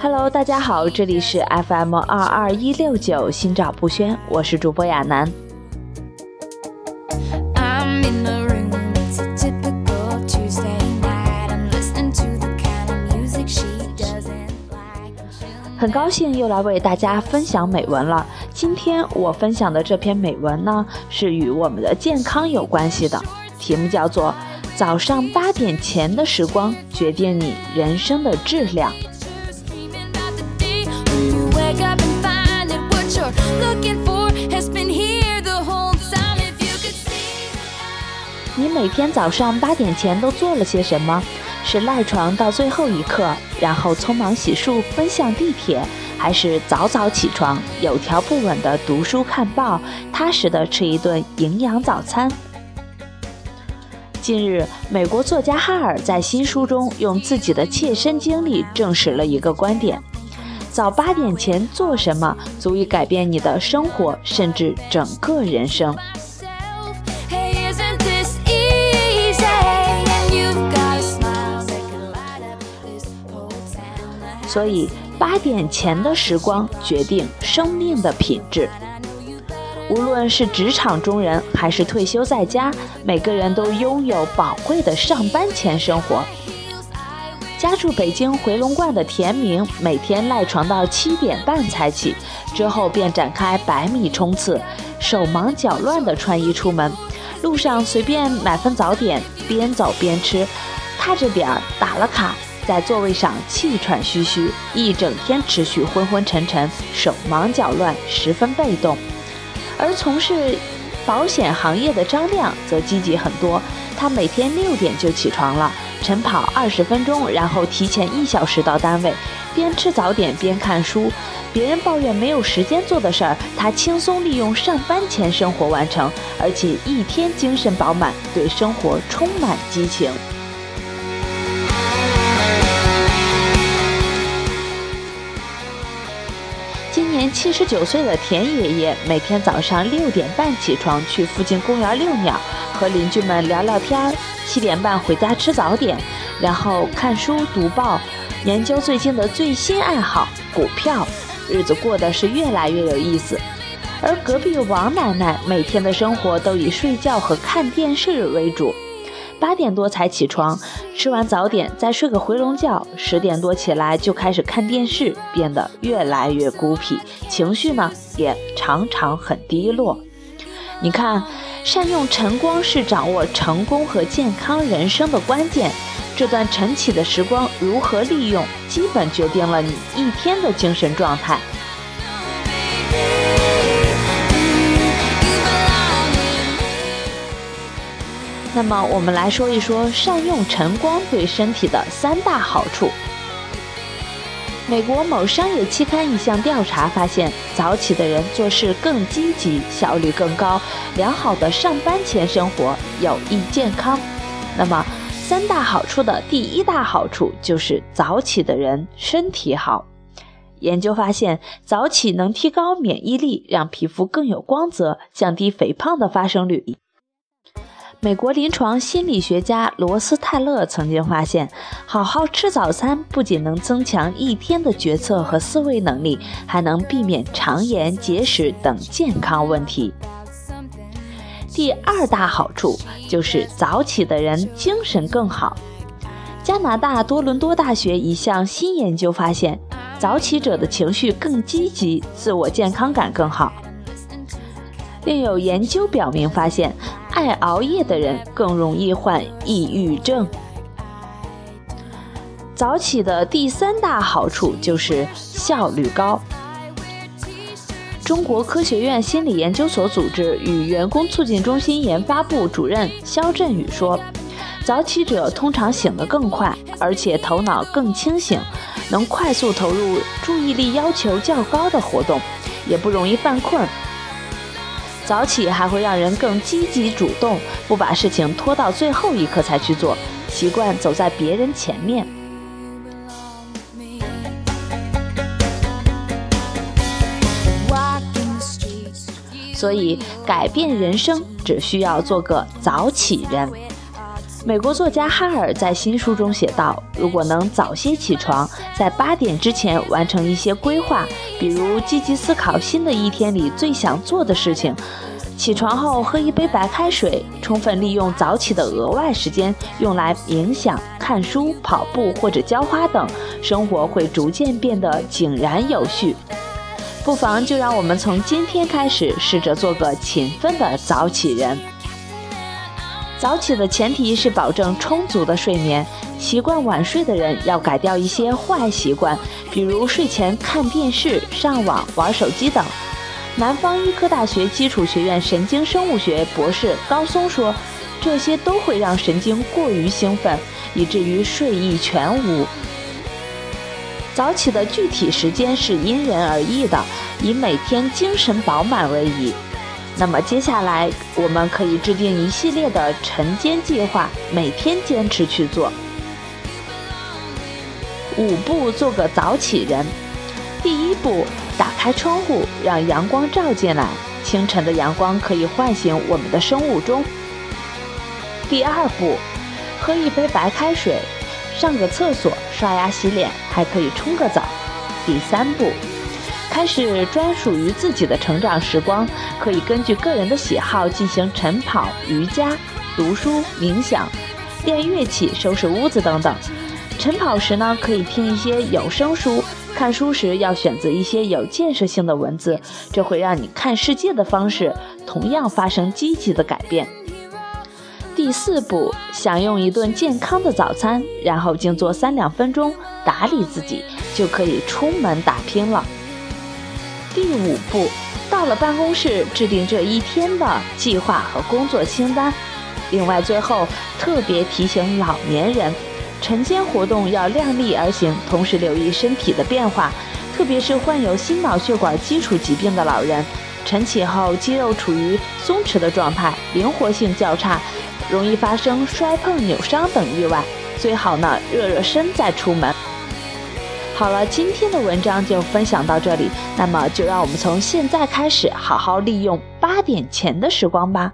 Hello，大家好，这里是 FM 二二一六九，心照不宣，我是主播亚楠。很高兴又来为大家分享美文了。今天我分享的这篇美文呢，是与我们的健康有关系的，题目叫做《早上八点前的时光决定你人生的质量》。你每天早上八点前都做了些什么？是赖床到最后一刻，然后匆忙洗漱奔向地铁，还是早早起床，有条不紊地读书看报，踏实地吃一顿营养早餐？近日，美国作家哈尔在新书中用自己的切身经历证实了一个观点：早八点前做什么，足以改变你的生活，甚至整个人生。所以，八点前的时光决定生命的品质。无论是职场中人，还是退休在家，每个人都拥有宝贵的上班前生活。家住北京回龙观的田明，每天赖床到七点半才起，之后便展开百米冲刺，手忙脚乱地穿衣出门，路上随便买份早点，边走边吃，踏着点儿打了卡。在座位上气喘吁吁，一整天持续昏昏沉沉，手忙脚乱，十分被动。而从事保险行业的张亮则积极很多，他每天六点就起床了，晨跑二十分钟，然后提前一小时到单位，边吃早点边看书。别人抱怨没有时间做的事儿，他轻松利用上班前生活完成，而且一天精神饱满，对生活充满激情。年七十九岁的田爷爷每天早上六点半起床，去附近公园遛鸟，和邻居们聊聊天儿。七点半回家吃早点，然后看书读报，研究最近的最新爱好——股票。日子过得是越来越有意思。而隔壁王奶奶每天的生活都以睡觉和看电视为主。八点多才起床，吃完早点再睡个回笼觉，十点多起来就开始看电视，变得越来越孤僻，情绪呢也常常很低落。你看，善用晨光是掌握成功和健康人生的关键。这段晨起的时光如何利用，基本决定了你一天的精神状态。那么，我们来说一说善用晨光对身体的三大好处。美国某商业期刊一项调查发现，早起的人做事更积极，效率更高，良好的上班前生活有益健康。那么，三大好处的第一大好处就是早起的人身体好。研究发现，早起能提高免疫力，让皮肤更有光泽，降低肥胖的发生率。美国临床心理学家罗斯泰勒曾经发现，好好吃早餐不仅能增强一天的决策和思维能力，还能避免肠炎、结石等健康问题。第二大好处就是早起的人精神更好。加拿大多伦多大学一项新研究发现，早起者的情绪更积极，自我健康感更好。另有研究表明，发现爱熬夜的人更容易患抑郁症。早起的第三大好处就是效率高。中国科学院心理研究所组织与员工促进中心研发部主任肖振宇说：“早起者通常醒得更快，而且头脑更清醒，能快速投入注意力要求较高的活动，也不容易犯困。”早起还会让人更积极主动，不把事情拖到最后一刻才去做，习惯走在别人前面。所以，改变人生只需要做个早起人。美国作家哈尔在新书中写道：“如果能早些起床，在八点之前完成一些规划，比如积极思考新的一天里最想做的事情，起床后喝一杯白开水，充分利用早起的额外时间用来冥想、看书、跑步或者浇花等，生活会逐渐变得井然有序。不妨就让我们从今天开始，试着做个勤奋的早起人。”早起的前提是保证充足的睡眠。习惯晚睡的人要改掉一些坏习惯，比如睡前看电视、上网、玩手机等。南方医科大学基础学院神经生物学博士高松说，这些都会让神经过于兴奋，以至于睡意全无。早起的具体时间是因人而异的，以每天精神饱满为宜。那么接下来，我们可以制定一系列的晨间计划，每天坚持去做。五步做个早起人。第一步，打开窗户，让阳光照进来。清晨的阳光可以唤醒我们的生物钟。第二步，喝一杯白开水，上个厕所，刷牙洗脸，还可以冲个澡。第三步。开始专属于自己的成长时光，可以根据个人的喜好进行晨跑、瑜伽、读书、冥想、练乐器、收拾屋子等等。晨跑时呢，可以听一些有声书；看书时要选择一些有建设性的文字，这会让你看世界的方式同样发生积极的改变。第四步，享用一顿健康的早餐，然后静坐三两分钟，打理自己，就可以出门打拼了。第五步，到了办公室，制定这一天的计划和工作清单。另外，最后特别提醒老年人，晨间活动要量力而行，同时留意身体的变化，特别是患有心脑血管基础疾病的老人，晨起后肌肉处于松弛的状态，灵活性较差，容易发生摔碰、扭伤等意外。最好呢，热热身再出门。好了，今天的文章就分享到这里。那么，就让我们从现在开始，好好利用八点前的时光吧。